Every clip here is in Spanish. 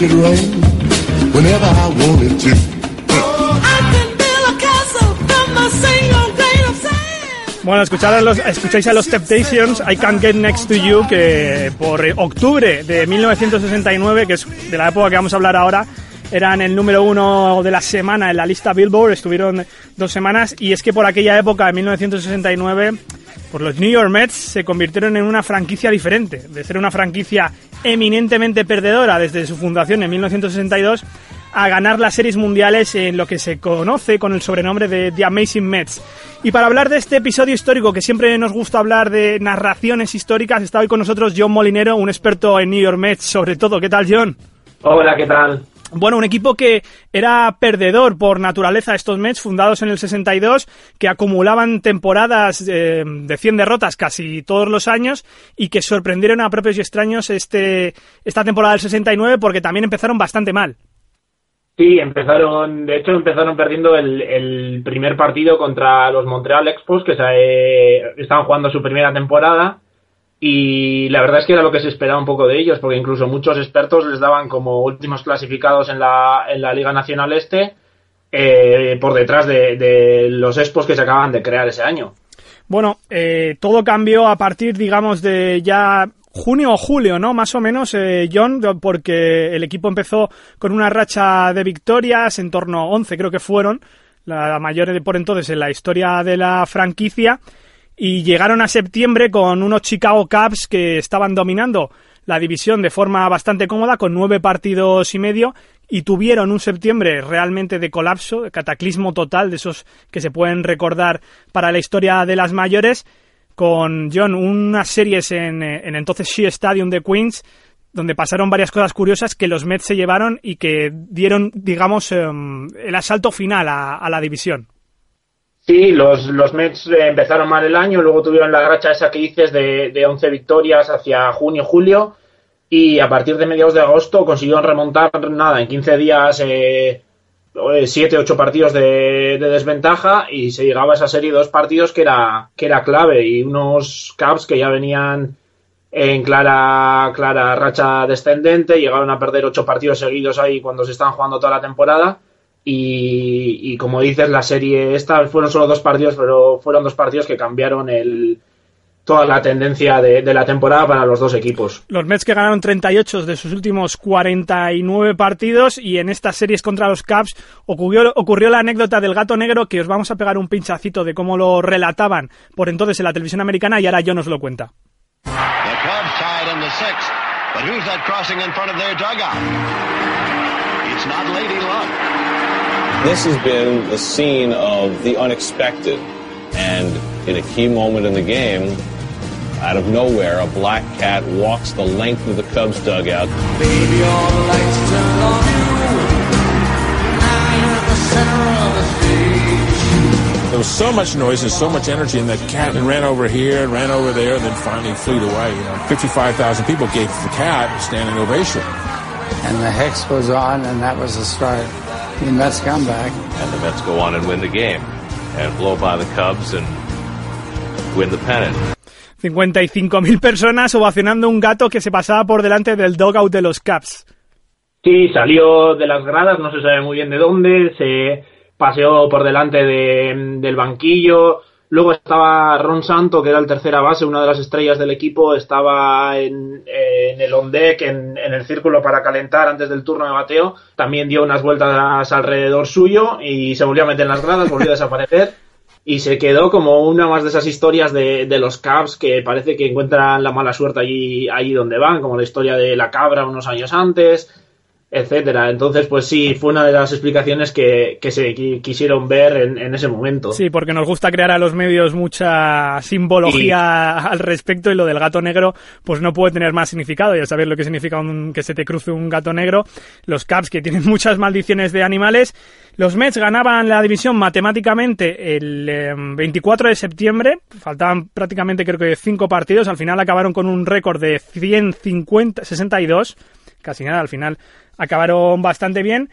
Can make it rain whenever I want it to. I can build a castle from a single grain of sand. Bueno, escuchad a los- escucháis a los Temptations, I Can't Get Next to You, que por eh, octubre de 1969, que es de la época que vamos a hablar ahora, eran el número uno de la semana en la lista Billboard, estuvieron dos semanas, y es que por aquella época, en 1969, por los New York Mets se convirtieron en una franquicia diferente, de ser una franquicia eminentemente perdedora desde su fundación en 1962 a ganar las series mundiales en lo que se conoce con el sobrenombre de The Amazing Mets. Y para hablar de este episodio histórico, que siempre nos gusta hablar de narraciones históricas, está hoy con nosotros John Molinero, un experto en New York Mets, sobre todo. ¿Qué tal, John? Hola, ¿qué tal? Bueno, un equipo que era perdedor por naturaleza, estos Mets, fundados en el 62, que acumulaban temporadas eh, de 100 derrotas casi todos los años y que sorprendieron a propios y extraños este, esta temporada del 69 porque también empezaron bastante mal. Sí, empezaron, de hecho empezaron perdiendo el, el primer partido contra los Montreal Expos, que se, eh, estaban jugando su primera temporada, y la verdad es que era lo que se esperaba un poco de ellos, porque incluso muchos expertos les daban como últimos clasificados en la, en la Liga Nacional Este, eh, por detrás de, los Expos que se acaban de crear ese año. Bueno, eh, todo cambió a partir, digamos, de ya junio o julio, ¿no? Más o menos, eh, John, porque el equipo empezó con una racha de victorias, en torno a 11 creo que fueron, la mayor por entonces en la historia de la franquicia, y llegaron a septiembre con unos Chicago Cubs que estaban dominando la división de forma bastante cómoda, con nueve partidos y medio, y tuvieron un septiembre realmente de colapso, de cataclismo total, de esos que se pueden recordar para la historia de las mayores, con John unas series en, eh, en entonces Shea Stadium de Queens, donde pasaron varias cosas curiosas que los Mets se llevaron y que dieron, digamos, em, el asalto final a la división. Sí, los, los Mets eh, empezaron mal el año, luego tuvieron la racha esa que dices de, de 11 victorias hacia junio, julio, y a partir de mediados de agosto consiguieron remontar, nada, en 15 días, eh, 7, 8 partidos de, de desventaja y se llegaba a esa serie dos partidos que era, que era clave y unos Cubs que ya venían en clara, clara racha descendente, llegaron a perder 8 partidos seguidos ahí cuando se estaban jugando toda la temporada. Y, y como dices, la serie esta fueron solo dos partidos, pero fueron dos partidos que cambiaron el, toda la tendencia de, de la temporada para los dos equipos. Los Mets que ganaron 38 de sus últimos 49 partidos y en estas series contra los Cubs ocurrió, ocurrió la anécdota del gato negro que os vamos a pegar un pinchacito de cómo lo relataban por entonces en la televisión americana y ahora yo nos lo cuenta. The This has been the scene of the unexpected. And in a key moment in the game, out of nowhere, a black cat walks the length of the Cubs dugout. Baby, all the lights turn on you. Now you're at the center of the. There was so much noise and so much energy, and that cat ran over here and ran over there, and then finally flew away. You know, 55,000 people gave the cat a standing ovation. and the hex was on, and that was the start. The Mets come back. and the Mets go on and win the game and blow by the Cubs and win the pennant. 55.000 personas ovacionando un gato que se pasaba por delante del dugout de los Cubs. Sí, salió de las gradas, no se sabe muy bien de dónde, se paseó por delante de- del banquillo. Luego estaba Ron Santo, que era el tercera base, una de las estrellas del equipo, estaba en, el on deck, en, el círculo para calentar antes del turno de bateo. También dio unas vueltas alrededor suyo y se volvió a meter en las gradas, volvió a desaparecer. y se quedó como una más de esas historias de, de los Cubs que parece que encuentran la mala suerte allí, allí donde van, como la historia de la cabra unos años antes, etcétera. Entonces, pues sí, fue una de las explicaciones que, que se qui- quisieron ver en, en ese momento. Sí, porque nos gusta crear a los medios mucha simbología al respecto y lo del gato negro pues no puede tener más significado. Ya sabes lo que significa un- que se te cruce un gato negro. Los Caps que tienen muchas maldiciones de animales. Los Mets ganaban la división matemáticamente el eh, 24 de septiembre. Faltaban prácticamente creo que cinco partidos. Al final acabaron con un récord de 150, 62. Casi nada, al final acabaron bastante bien.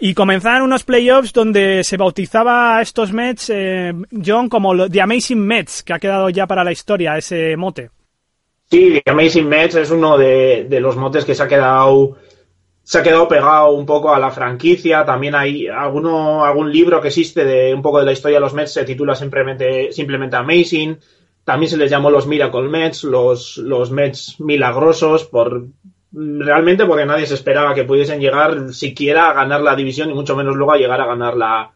Y comenzaban unos playoffs donde se bautizaba a estos Mets, eh, John, como The Amazing Mets, que ha quedado ya para la historia ese mote. Sí, The Amazing Mets es uno de, de los motes que se ha quedado se ha quedado pegado un poco a la franquicia. También hay alguno, algún libro que existe de un poco de la historia de los Mets, se titula simplemente, simplemente Amazing. También se les llamó los Miracle Mets, los, los Mets milagrosos, por realmente porque nadie se esperaba que pudiesen llegar siquiera a ganar la división y mucho menos luego a llegar a ganar la,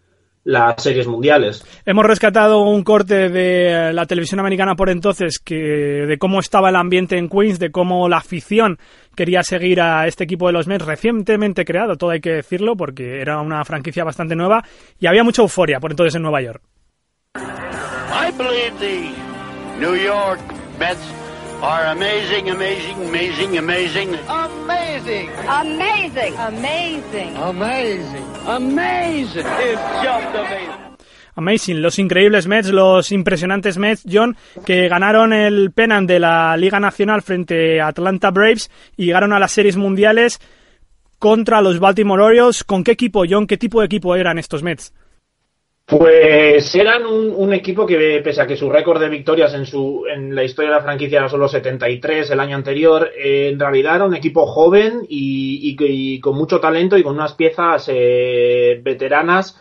las series mundiales. Hemos rescatado un corte de la televisión americana por entonces que de cómo estaba el ambiente en Queens, de cómo la afición quería seguir a este equipo de los Mets recientemente creado, todo hay que decirlo, porque era una franquicia bastante nueva y había mucha euforia por entonces en Nueva York. I believe the New York Mets are amazing, amazing, amazing, amazing. Amazing. Amazing. Amazing. Amazing. Amazing. It's just amazing. Amazing, los increíbles Mets, los impresionantes Mets, John, que ganaron el pennant de la Liga Nacional frente a Atlanta Braves y llegaron a las series mundiales contra los Baltimore Orioles. ¿Con qué equipo, John? ¿Qué tipo de equipo eran estos Mets? Pues eran un, un equipo que, pese a que su récord de victorias en, su, en la historia de la franquicia era solo 73 el año anterior, eh, en realidad era un equipo joven y, y con mucho talento y con unas piezas eh, veteranas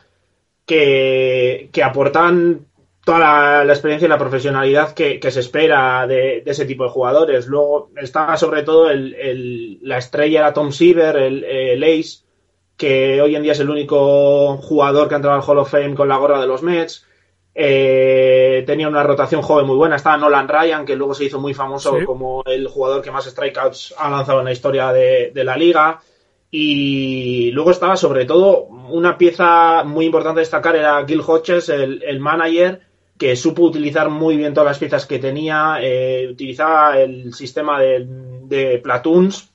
que, que aportaban toda la, experiencia y la profesionalidad que, se espera de, ese tipo de jugadores. Luego estaba sobre todo el, la estrella era Tom Seaver, el, el ace, que hoy en día es el único jugador que ha entrado al Hall of Fame con la gorra de los Mets. Eh, tenía una rotación joven muy buena. Estaba Nolan Ryan, que luego se hizo muy famoso Sí. como el jugador que más strikeouts ha lanzado en la historia de, de la liga. Y luego estaba sobre todo una pieza muy importante a destacar era Gil Hodges, el, el manager, que supo utilizar muy bien todas las piezas que tenía, eh, utilizaba el sistema de, de platoons,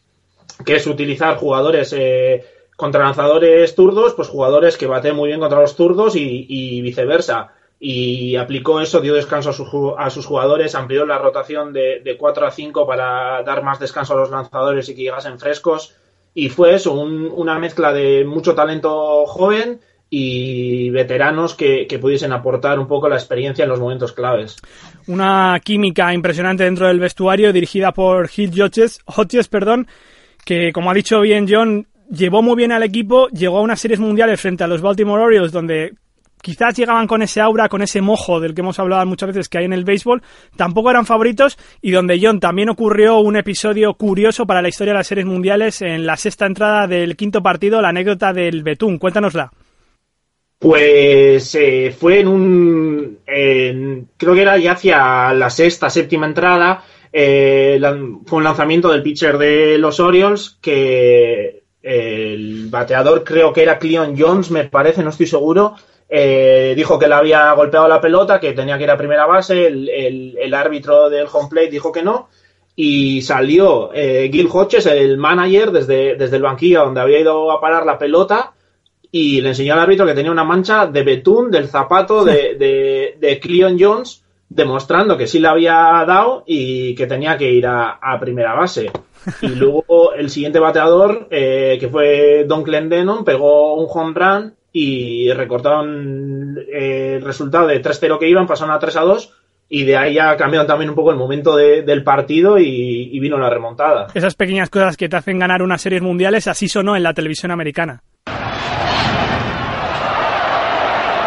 que es utilizar jugadores eh, contra lanzadores zurdos, pues jugadores que baten muy bien contra los zurdos y, viceversa. Y aplicó eso, dio descanso a, a sus jugadores, amplió la rotación de, de 4 a 5 para dar más descanso a los lanzadores y que llegasen frescos. Y fue eso, un- una mezcla de mucho talento joven y veteranos que, pudiesen aportar un poco la experiencia en los momentos claves. Una química impresionante dentro del vestuario dirigida por Hill Hodges, Hodges perdón, que como ha dicho bien John, llevó muy bien al equipo, llegó a unas series mundiales frente a los Baltimore Orioles donde quizás llegaban con ese aura, con ese mojo del que hemos hablado muchas veces que hay en el béisbol, tampoco eran favoritos y donde John también ocurrió un episodio curioso para la historia de las series mundiales en la sexta entrada del quinto partido, la anécdota del Betún. Cuéntanosla. Pues eh, fue en un. creo que era ya hacia la sexta, séptima entrada. eh, fue un lanzamiento del pitcher de los Orioles que el bateador, creo que era Cleon Jones, me parece, no estoy seguro. eh, dijo que le había golpeado la pelota, que tenía que ir a primera base. El, el- el árbitro del home plate dijo que no. Y salió eh, Gil Hodges, el manager, desde, desde el banquillo donde había ido a parar la pelota y le enseñó al árbitro que tenía una mancha de betún del zapato de, de, de Cleon Jones, demostrando que sí le había dado y que tenía que ir a, a primera base. Y luego el siguiente bateador, eh, que fue Don Clendenon, pegó un home run y recortaron eh, el resultado de 3-0 que iban, pasaron a 3-2 y de ahí ya cambiaron también un poco el momento de- del partido y, y vino la remontada. Esas pequeñas cosas que te hacen ganar unas series mundiales, así sonó en la televisión americana.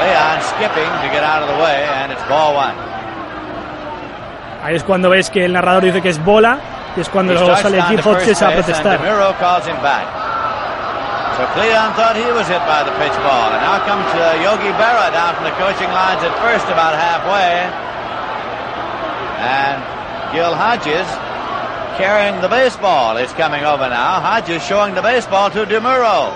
Leon skipping to get out of the way, and it's ball one. Ahí es cuando ves que el narrador dice que es bola y es cuando luego sale first Hodges a protestar. DeMuro calls him back. So Cleon thought he was hit by the pitch ball. And now comes uh, Yogi Berra down from the coaching lines at first about halfway. And Gil Hodges carrying the baseball is coming over now. Hodges showing the baseball to DeMuro.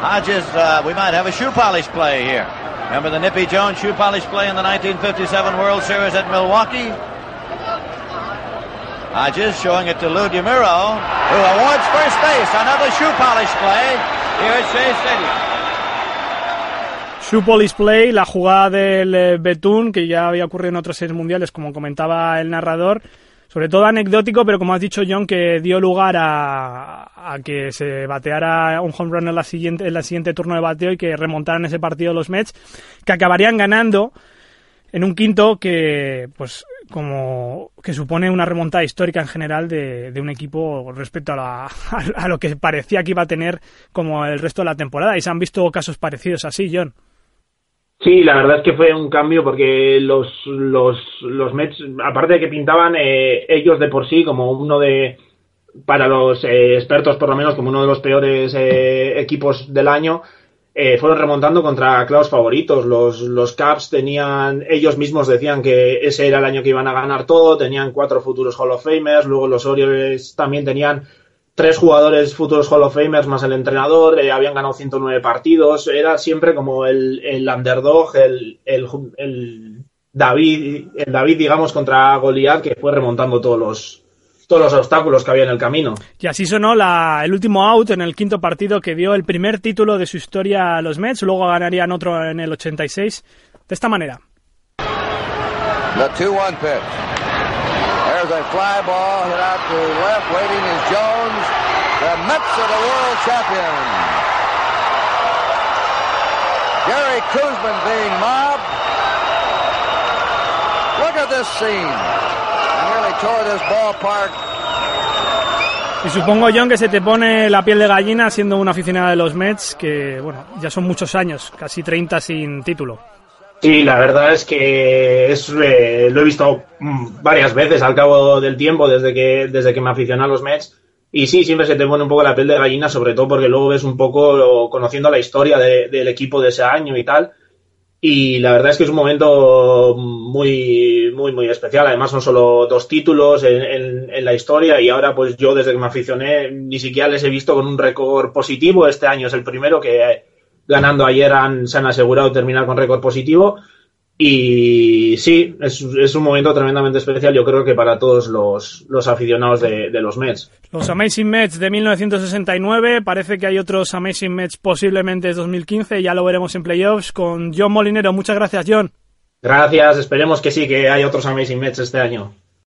Hodges, uh, we might have a shoe polish play here. Remember the Nippy Jones shoe polish play in the 1957 World Series at Milwaukee? Hodges showing it to Lou DeMuro, who awards first base. Another shoe polish play here at Shea Stadium. Shoe polish play, la jugada del eh, Betún, que ya había ocurrido en otros series mundiales, como comentaba el narrador. Sobre todo anecdótico, pero como has dicho John, que dio lugar a, que se bateara un home run en la siguiente, en la siguiente turno de bateo y que remontaran ese partido los Mets, que acabarían ganando en un quinto que, pues, como que supone una remontada histórica en general de, de un equipo respecto a, la, a, lo que parecía que iba a tener como el resto de la temporada. Y se han visto casos parecidos así, John. Sí, la verdad es que fue un cambio porque los, los, los Mets, aparte de que pintaban eh, ellos de por sí como uno de, para los eh, expertos por lo menos, como uno de los peores eh, equipos del año, eh, fueron remontando contra claros favoritos. Los, los Caps tenían, ellos mismos decían que ese era el año que iban a ganar todo, tenían cuatro futuros Hall of Famers, luego los Orioles también tenían tres jugadores futuros Hall of Famers más el entrenador, eh, habían ganado 109 partidos, era siempre como el, el underdog, el, el, el, David, el David, digamos, contra Goliath, que fue remontando todos los, todos los obstáculos que había en el camino. Y así sonó la, el último out en el quinto partido que dio el primer título de su historia a los Mets, luego ganarían otro en el 86, de esta manera. The 2-1 pitch. There's a fly ball hit out to left. Waiting is Jones. The Mets are the world champions. Gary Kuzman being mobbed. Look at this scene. Y supongo, John, que se te pone la piel de gallina siendo una aficionada de los Mets, que, bueno, ya son muchos años, casi 30 sin título. Sí, la verdad es que es, eh, lo he visto mm, varias veces al cabo del tiempo desde que, desde que me aficioné a los Mets. Y sí, siempre se te pone un poco la piel de gallina, sobre todo porque luego ves un poco conociendo la historia de, del equipo de ese año y tal. Y la verdad es que es un momento muy, muy, muy especial. Además, son solo dos títulos en, en, en, la historia. Y ahora, pues yo, desde que me aficioné, ni siquiera les he visto con un récord positivo. Este año es el primero que ganando ayer han, se han asegurado terminar con récord positivo. Y sí, es, es, un momento tremendamente especial, yo creo que para todos los, los aficionados de, de, los Mets. Los Amazing Mets de 1969, parece que hay otros Amazing Mets posiblemente de 2015, ya lo veremos en playoffs con John Molinero. Muchas gracias, John. Gracias, esperemos que sí, que hay otros Amazing Mets este año.